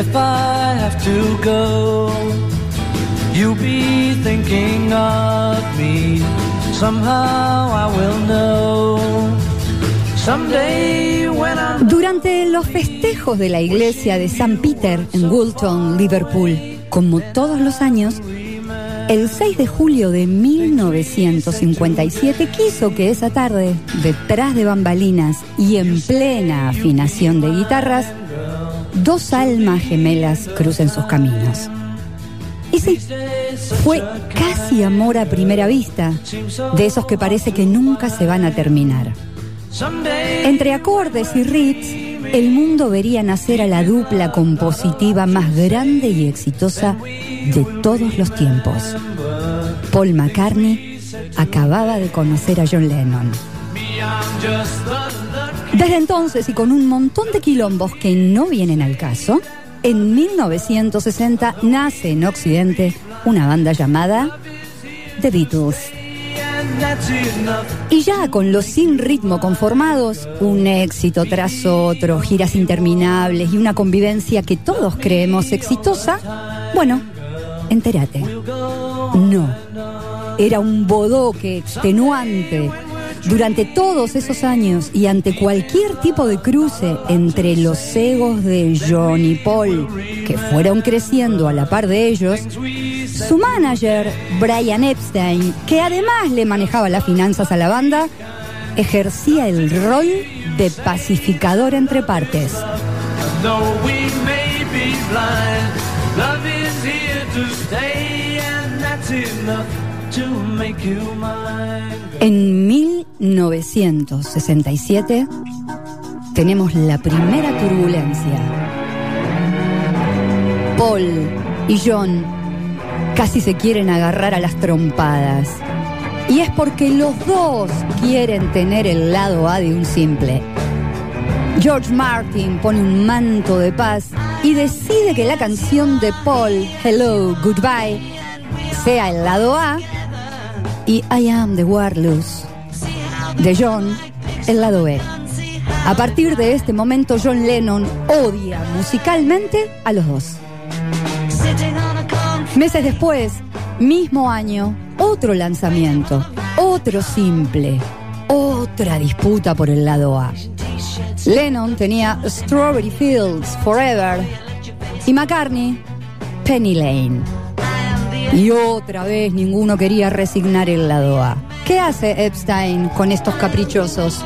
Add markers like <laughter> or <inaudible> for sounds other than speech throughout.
if I have to go. You'll be thinking of me. Somehow I will know. Someday when I'm Durante los festejos de la iglesia de San Peter en Woolton, Liverpool, como todos los años, el 6 de julio de 1957 quiso que esa tarde, detrás de bambalinas y en plena afinación de guitarras, dos almas gemelas crucen sus caminos. Sí, fue casi amor a primera vista, de esos que parece que nunca se van a terminar. Entre acordes y riffs, el mundo vería nacer a la dupla compositiva más grande y exitosa de todos los tiempos. Paul McCartney acababa de conocer a John Lennon. Desde entonces y con un montón de quilombos que no vienen al caso, en 1960 nace en Occidente una banda llamada The Beatles. Y ya con los sin ritmo conformados, un éxito tras otro, giras interminables y una convivencia que todos creemos exitosa, bueno, entérate. No. Era un bodoque extenuante. Durante todos esos años y ante cualquier tipo de cruce entre los egos de John y Paul, que fueron creciendo a la par de ellos, su manager, Brian Epstein, que además le manejaba las finanzas a la banda, ejercía el rol de pacificador entre partes. Though we may be blind, love is here to stay, and that's enough to make you mine. En 1967 tenemos la primera turbulencia. Paul y John casi se quieren agarrar a las trompadas. Y es porque los dos quieren tener el lado A de un simple. George Martin pone un manto de paz y decide que la canción de Paul, Hello, Goodbye, sea el lado A y I Am the Warless de John, el lado B. A partir de este momento, John Lennon odia musicalmente a los dos. Meses después, mismo año, otro lanzamiento, otro simple, otra disputa por el lado A. Lennon tenía Strawberry Fields Forever y McCartney Penny Lane. Y otra vez ninguno quería resignar el lado A. ¿Qué hace Epstein con estos caprichosos?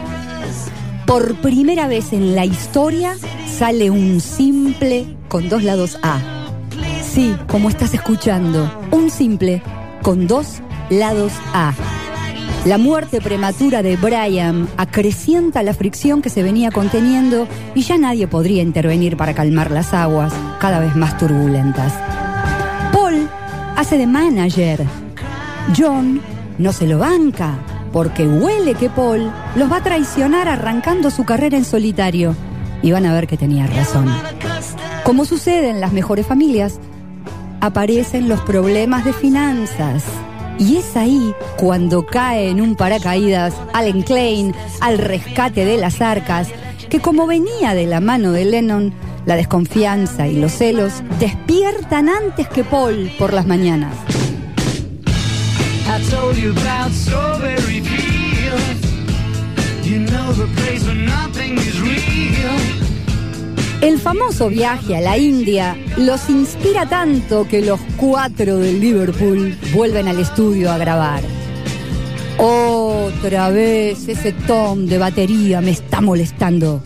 Por primera vez en la historia sale un simple con dos lados A. Sí, como estás escuchando, un simple con dos lados A. La muerte prematura de Brian acrecienta la fricción que se venía conteniendo y ya nadie podría intervenir para calmar las aguas cada vez más turbulentas. Paul hace de manager. John no se lo banca porque huele que Paul los va a traicionar arrancando su carrera en solitario. Y van a ver que tenía razón. Como sucede en las mejores familias, aparecen los problemas de finanzas. Y es ahí cuando cae en un paracaídas Allen Klein al rescate de las arcas, que como venía de la mano de Lennon, la desconfianza y los celos despiertan antes que Paul por las mañanas. I told you about strawberry. You know the place where nothing is real. El famoso viaje a la India los inspira tanto que los cuatro del Liverpool vuelven al estudio a grabar. Otra vez ese tom de batería me está molestando.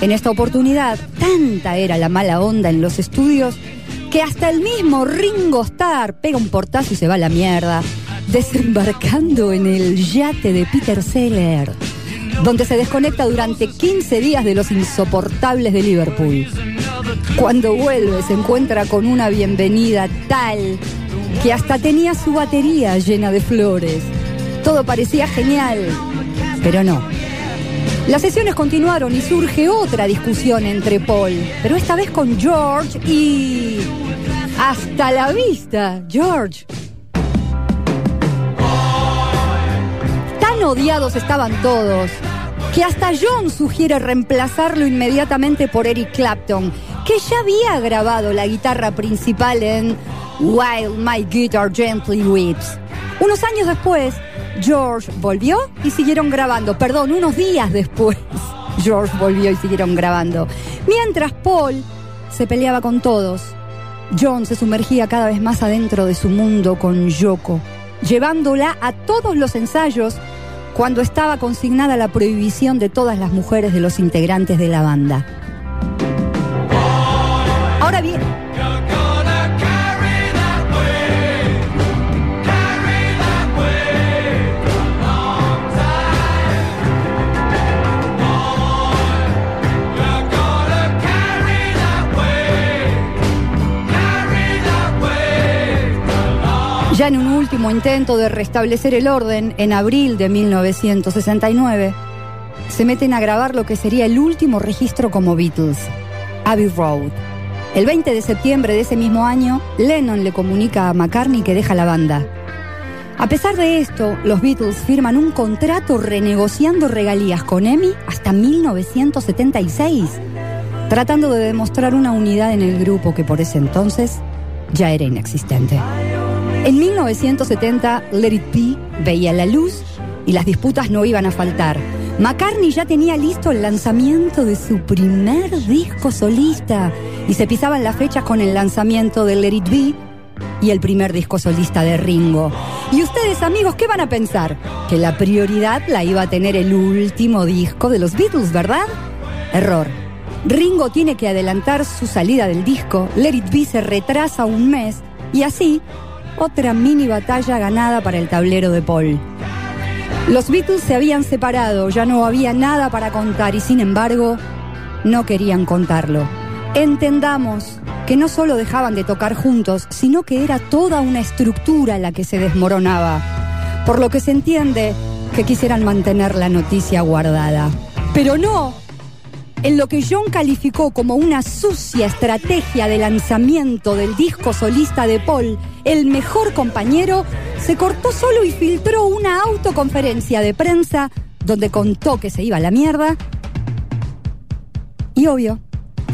En esta oportunidad, tanta era la mala onda en los estudios que hasta el mismo Ringo Starr pega un portazo y se va a la mierda, desembarcando en el yate de Peter Seller, donde se desconecta durante 15 días de los insoportables de Liverpool. Cuando vuelve se encuentra con una bienvenida tal que hasta tenía su batería llena de flores. Todo parecía genial, pero no. Las sesiones continuaron y surge otra discusión entre Paul, pero esta vez con George y... Hasta la vista, George. Odiados estaban todos que hasta John sugiere reemplazarlo inmediatamente por Eric Clapton, que ya había grabado la guitarra principal en While My Guitar Gently Weeps. Unos años después, George volvió y siguieron grabando. Perdón, unos días después, <laughs> George volvió y siguieron grabando. Mientras Paul se peleaba con todos, John se sumergía cada vez más adentro de su mundo con Yoko, llevándola a todos los ensayos cuando estaba consignada la prohibición de todas las mujeres de los integrantes de la banda. En un último intento de restablecer el orden, en abril de 1969, se meten a grabar lo que sería el último registro como Beatles, Abbey Road. El 20 de septiembre de ese mismo año, Lennon le comunica a McCartney que deja la banda. A pesar de esto, los Beatles firman un contrato renegociando regalías con EMI hasta 1976, tratando de demostrar una unidad en el grupo que por ese entonces ya era inexistente. En 1970, Let It Be veía la luz y las disputas no iban a faltar. McCartney ya tenía listo el lanzamiento de su primer disco solista y se pisaban las fechas con el lanzamiento de Let It Be y el primer disco solista de Ringo. Y ustedes amigos, ¿qué van a pensar? Que la prioridad la iba a tener el último disco de los Beatles, ¿verdad? Error. Ringo tiene que adelantar su salida del disco, Let It Be se retrasa un mes y así otra mini batalla ganada para el tablero de Paul. Los Beatles se habían separado, ya no había nada para contar y sin embargo no querían contarlo. Entendamos que no solo dejaban de tocar juntos, sino que era toda una estructura la que se desmoronaba, por lo que se entiende que quisieran mantener la noticia guardada. Pero no, en lo que John calificó como una sucia estrategia de lanzamiento del disco solista de Paul, el mejor compañero, se cortó solo y filtró una autoconferencia de prensa donde contó que se iba a la mierda. Y obvio,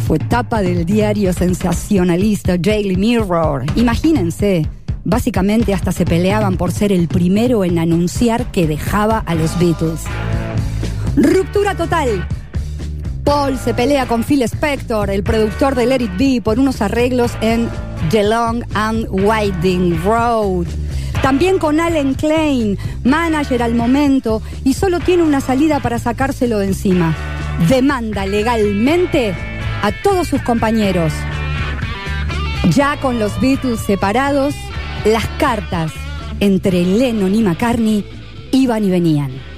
fue tapa del diario sensacionalista Daily Mirror. Imagínense, básicamente hasta se peleaban por ser el primero en anunciar que dejaba a los Beatles. Ruptura total. Paul se pelea con Phil Spector, el productor de Let It Be, por unos arreglos en The Long and Winding Road. También con Allen Klein, manager al momento, y solo tiene una salida para sacárselo de encima. Demanda legalmente a todos sus compañeros. Ya con los Beatles separados, las cartas entre Lennon y McCartney iban y venían.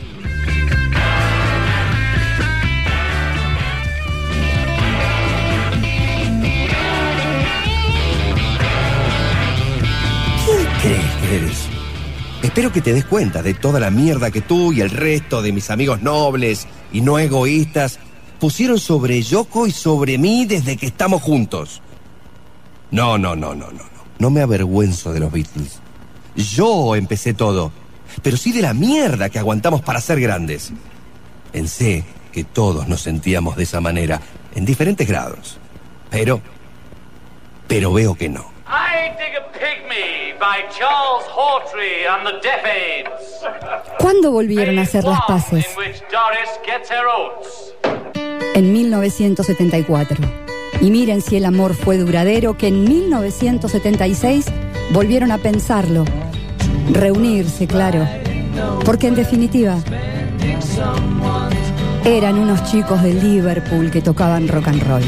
Espero que te des cuenta de toda la mierda que tú y el resto de mis amigos nobles y no egoístas pusieron sobre Yoko y sobre mí desde que estamos juntos. No, no, no, no, no, no. No me avergüenzo de los Beatles. Yo empecé todo, pero sí de la mierda que aguantamos para ser grandes. Pensé que todos nos sentíamos de esa manera, en diferentes grados. Pero, pero veo que no. Pygmy by Charles Hawtrey and the Deaf ¿Cuándo volvieron a hacer las paces? En 1974. Y miren si el amor fue duradero, que en 1976 volvieron a pensarlo. Reunirse, claro. Porque en definitiva, eran unos chicos de Liverpool que tocaban rock and roll.